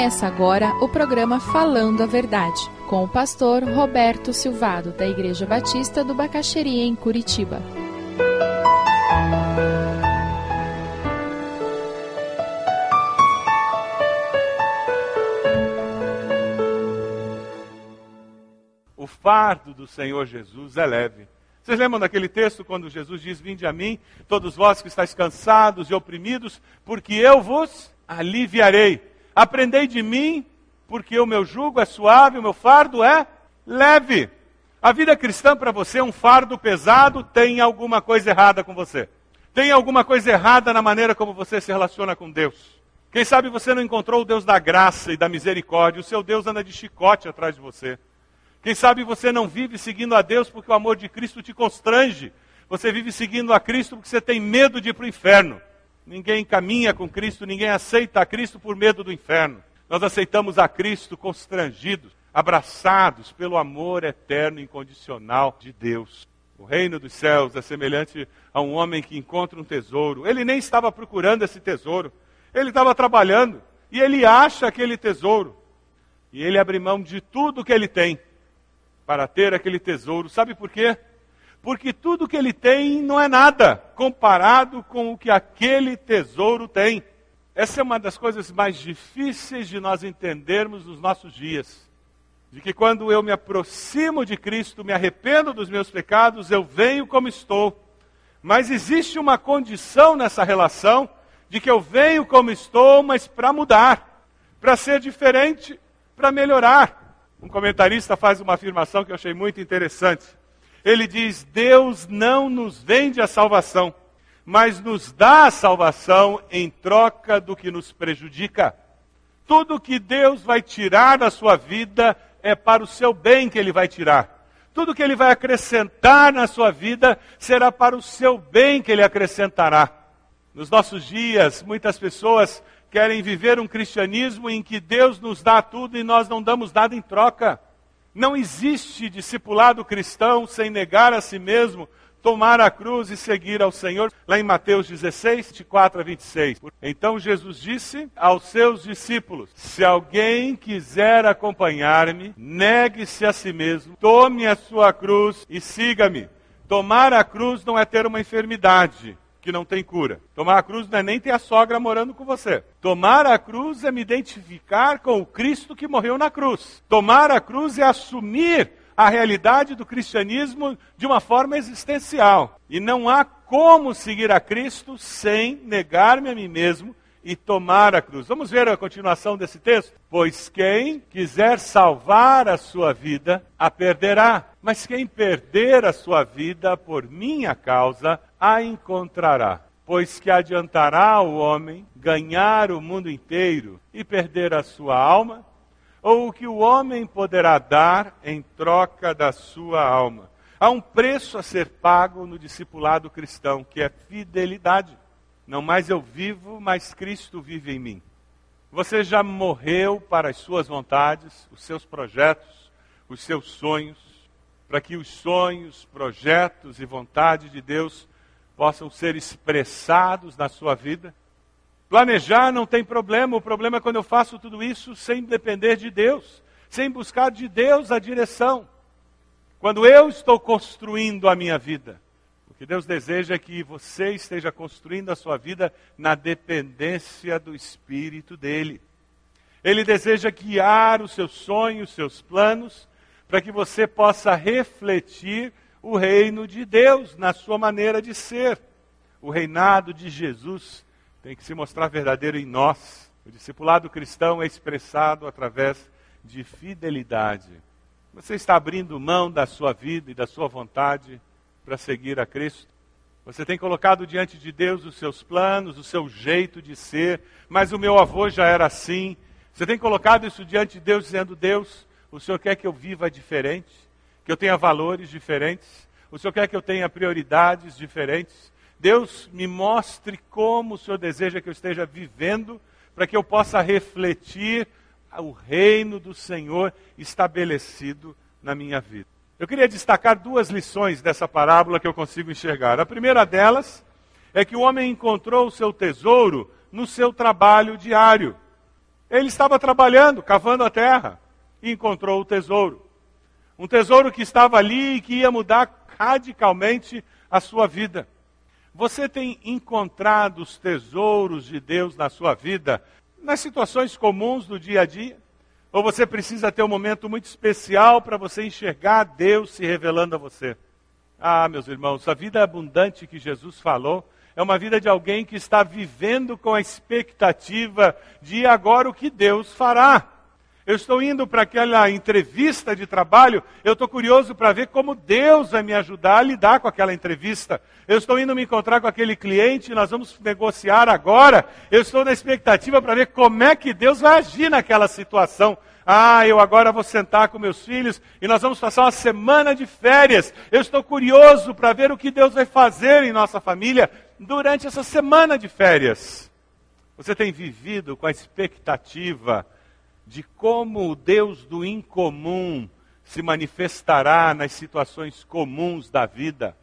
Começa agora o programa Falando a Verdade, com o pastor Roberto Silvado, da Igreja Batista do Bacaxeria, em Curitiba. O fardo do Senhor Jesus é leve. Vocês lembram daquele texto quando Jesus diz: Vinde a mim, todos vós que estáis cansados e oprimidos, porque eu vos aliviarei. Aprendei de mim, porque o meu jugo é suave, o meu fardo é leve. A vida cristã para você é um fardo pesado, tem alguma coisa errada com você. Tem alguma coisa errada na maneira como você se relaciona com Deus. Quem sabe você não encontrou o Deus da graça e da misericórdia, o seu Deus anda de chicote atrás de você. Quem sabe você não vive seguindo a Deus porque o amor de Cristo te constrange. Você vive seguindo a Cristo porque você tem medo de ir para o inferno. Ninguém caminha com Cristo, ninguém aceita a Cristo por medo do inferno. Nós aceitamos a Cristo constrangidos, abraçados pelo amor eterno e incondicional de Deus. O reino dos céus é semelhante a um homem que encontra um tesouro. Ele nem estava procurando esse tesouro, ele estava trabalhando e ele acha aquele tesouro. E ele abre mão de tudo que ele tem para ter aquele tesouro. Sabe por quê? Porque tudo que ele tem não é nada comparado com o que aquele tesouro tem. Essa é uma das coisas mais difíceis de nós entendermos nos nossos dias. De que quando eu me aproximo de Cristo, me arrependo dos meus pecados, eu venho como estou. Mas existe uma condição nessa relação de que eu venho como estou, mas para mudar, para ser diferente, para melhorar. Um comentarista faz uma afirmação que eu achei muito interessante ele diz: Deus não nos vende a salvação, mas nos dá a salvação em troca do que nos prejudica. Tudo que Deus vai tirar da sua vida é para o seu bem que Ele vai tirar. Tudo que Ele vai acrescentar na sua vida será para o seu bem que Ele acrescentará. Nos nossos dias, muitas pessoas querem viver um cristianismo em que Deus nos dá tudo e nós não damos nada em troca. Não existe discipulado cristão sem negar a si mesmo, tomar a cruz e seguir ao Senhor. Lá em Mateus 16, de 4 a 26. Então Jesus disse aos seus discípulos: Se alguém quiser acompanhar-me, negue-se a si mesmo, tome a sua cruz e siga-me. Tomar a cruz não é ter uma enfermidade que não tem cura. Tomar a cruz não é nem ter a sogra morando com você. Tomar a cruz é me identificar com o Cristo que morreu na cruz. Tomar a cruz é assumir a realidade do cristianismo de uma forma existencial. E não há como seguir a Cristo sem negar-me a mim mesmo e tomar a cruz. Vamos ver a continuação desse texto? Pois quem quiser salvar a sua vida, a perderá. Mas quem perder a sua vida por minha causa, a encontrará. Pois que adiantará o homem ganhar o mundo inteiro e perder a sua alma? Ou o que o homem poderá dar em troca da sua alma? Há um preço a ser pago no discipulado cristão, que é fidelidade. Não mais eu vivo, mas Cristo vive em mim. Você já morreu para as suas vontades, os seus projetos, os seus sonhos, para que os sonhos, projetos e vontade de Deus possam ser expressados na sua vida. Planejar não tem problema, o problema é quando eu faço tudo isso sem depender de Deus, sem buscar de Deus a direção. Quando eu estou construindo a minha vida que Deus deseja que você esteja construindo a sua vida na dependência do Espírito dele. Ele deseja guiar os seus sonhos, os seus planos, para que você possa refletir o reino de Deus na sua maneira de ser. O reinado de Jesus tem que se mostrar verdadeiro em nós. O discipulado cristão é expressado através de fidelidade. Você está abrindo mão da sua vida e da sua vontade para seguir a Cristo. Você tem colocado diante de Deus os seus planos, o seu jeito de ser, mas o meu avô já era assim. Você tem colocado isso diante de Deus, dizendo: Deus, o Senhor quer que eu viva diferente, que eu tenha valores diferentes, o Senhor quer que eu tenha prioridades diferentes. Deus, me mostre como o Senhor deseja que eu esteja vivendo, para que eu possa refletir o reino do Senhor estabelecido na minha vida. Eu queria destacar duas lições dessa parábola que eu consigo enxergar. A primeira delas é que o homem encontrou o seu tesouro no seu trabalho diário. Ele estava trabalhando, cavando a terra, e encontrou o tesouro. Um tesouro que estava ali e que ia mudar radicalmente a sua vida. Você tem encontrado os tesouros de Deus na sua vida, nas situações comuns do dia a dia? Ou você precisa ter um momento muito especial para você enxergar Deus se revelando a você? Ah, meus irmãos, a vida abundante que Jesus falou é uma vida de alguém que está vivendo com a expectativa de agora o que Deus fará. Eu estou indo para aquela entrevista de trabalho, eu estou curioso para ver como Deus vai me ajudar a lidar com aquela entrevista. Eu estou indo me encontrar com aquele cliente, nós vamos negociar agora. Eu estou na expectativa para ver como é que Deus vai agir naquela situação. Ah, eu agora vou sentar com meus filhos e nós vamos passar uma semana de férias. Eu estou curioso para ver o que Deus vai fazer em nossa família durante essa semana de férias. Você tem vivido com a expectativa de como o Deus do incomum se manifestará nas situações comuns da vida.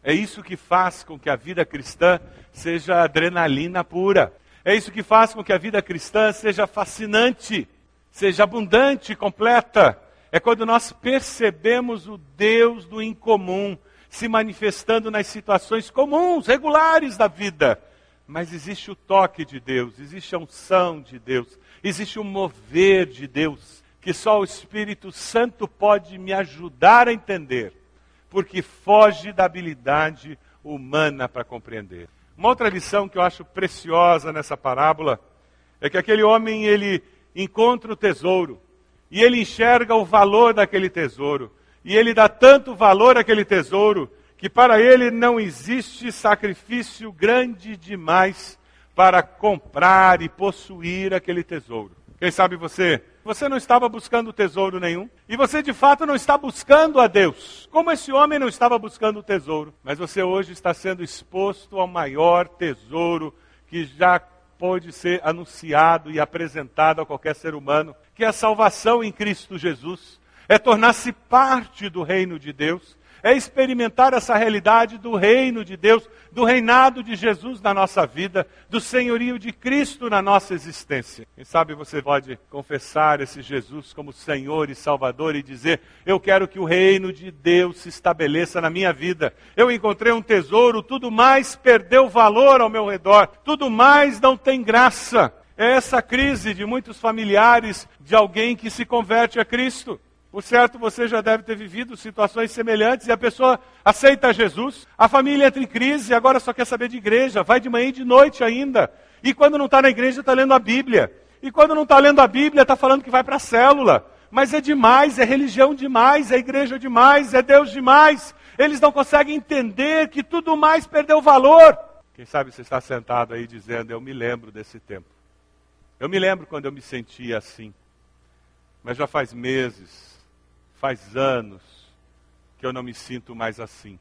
É isso que faz com que a vida cristã seja adrenalina pura. É isso que faz com que a vida cristã seja fascinante, seja abundante completa. É quando nós percebemos o Deus do incomum se manifestando nas situações comuns, regulares da vida. Mas existe o toque de Deus, existe a unção de Deus, existe o mover de Deus, que só o Espírito Santo pode me ajudar a entender, porque foge da habilidade humana para compreender. Uma outra lição que eu acho preciosa nessa parábola é que aquele homem ele encontra o tesouro e ele enxerga o valor daquele tesouro e ele dá tanto valor àquele tesouro que para ele não existe sacrifício grande demais para comprar e possuir aquele tesouro. Quem sabe você, você não estava buscando tesouro nenhum e você de fato não está buscando a Deus. Como esse homem não estava buscando o tesouro, mas você hoje está sendo exposto ao maior tesouro que já pode ser anunciado e apresentado a qualquer ser humano, que é a salvação em Cristo Jesus. É tornar-se parte do reino de Deus é experimentar essa realidade do reino de Deus, do reinado de Jesus na nossa vida, do senhorio de Cristo na nossa existência. Quem sabe você pode confessar esse Jesus como Senhor e Salvador e dizer: Eu quero que o reino de Deus se estabeleça na minha vida. Eu encontrei um tesouro, tudo mais perdeu valor ao meu redor, tudo mais não tem graça. É essa crise de muitos familiares de alguém que se converte a Cristo. Por certo, você já deve ter vivido situações semelhantes e a pessoa aceita Jesus, a família entra em crise e agora só quer saber de igreja, vai de manhã e de noite ainda. E quando não está na igreja, está lendo a Bíblia. E quando não está lendo a Bíblia, está falando que vai para a célula. Mas é demais, é religião demais, é igreja demais, é Deus demais. Eles não conseguem entender que tudo mais perdeu valor. Quem sabe você está sentado aí dizendo: Eu me lembro desse tempo. Eu me lembro quando eu me sentia assim. Mas já faz meses, faz anos que eu não me sinto mais assim.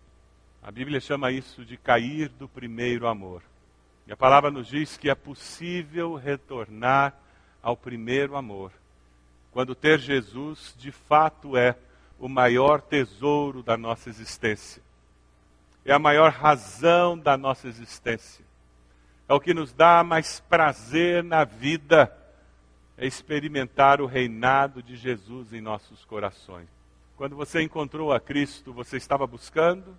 A Bíblia chama isso de cair do primeiro amor. E a palavra nos diz que é possível retornar ao primeiro amor, quando ter Jesus de fato é o maior tesouro da nossa existência. É a maior razão da nossa existência. É o que nos dá mais prazer na vida é experimentar o reinado de Jesus em nossos corações. Quando você encontrou a Cristo, você estava buscando?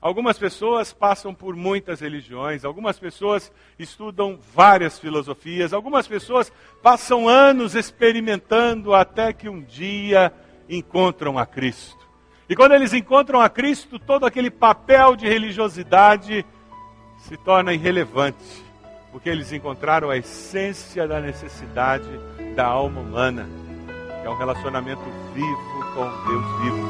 Algumas pessoas passam por muitas religiões, algumas pessoas estudam várias filosofias, algumas pessoas passam anos experimentando até que um dia encontram a Cristo. E quando eles encontram a Cristo, todo aquele papel de religiosidade se torna irrelevante porque eles encontraram a essência da necessidade da alma humana, que é um relacionamento vivo com Deus vivo.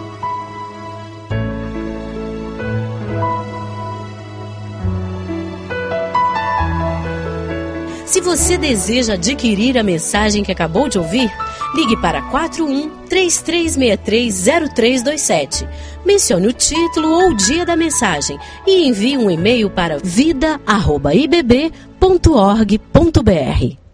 Se você deseja adquirir a mensagem que acabou de ouvir, ligue para 41 33630327. Mencione o título ou o dia da mensagem e envie um e-mail para vida@ibb.org.br.